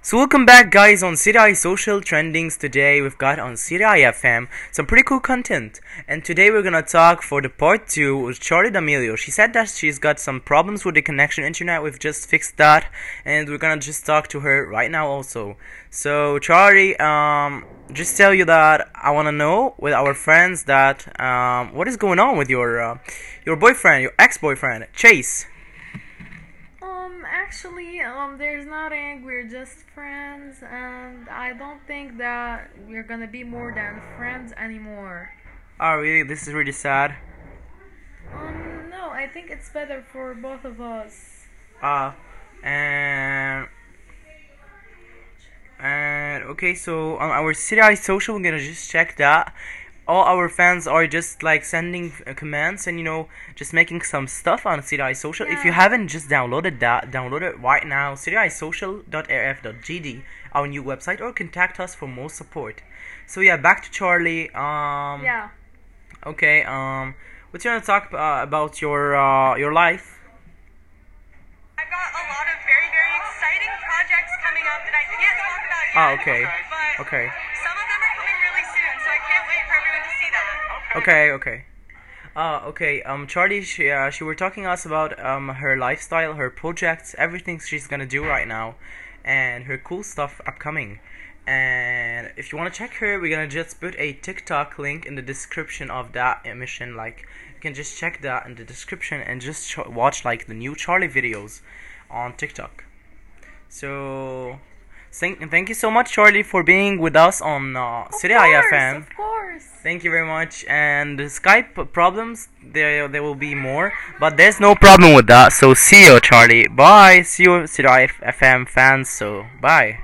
So welcome back guys on CDI Social Trendings today we've got on CDI FM some pretty cool content and today we're gonna talk for the part 2 with Charli D'Amelio. She said that she's got some problems with the connection internet we've just fixed that and we're gonna just talk to her right now also. So Charli um just tell you that I wanna know with our friends that um what is going on with your uh, your boyfriend your ex-boyfriend Chase. Um, actually, um, there's nothing. We're just friends, and I don't think that we're gonna be more than friends anymore. Oh really this is really sad. Um, no, I think it's better for both of us. Uh, and and okay, so on our CDI social, we're gonna just check that. All our fans are just like sending uh, comments and you know just making some stuff on CDI social. If you haven't just downloaded that, download it right now. CDIsocial.rf.gd, our new website, or contact us for more support. So yeah, back to Charli. Um, Yeah. Okay. Um, what you want to talk uh, about your uh, your life? I've got a lot of very, very exciting projects coming up that I can't talk about yet. Ah, okay. But Okay. Okay, okay. Uh, okay. Um, Charli, she uh, she were talking us about um her lifestyle, her projects, everything she's gonna do right now, and her cool stuff upcoming. And if you wanna check her, we're gonna just put a TikTok link in the description of that emission. Like you can just check that in the description and just ch- watch like the new Charli videos on TikTok. So. Thank, thank you so much, Charli, for being with us on uh, Of City course, IFM. Of course. Thank you very much. And Skype problems, there there will be more, but there's no problem with that. So see you, Charli. Bye. See you, CDI FM fans. So bye.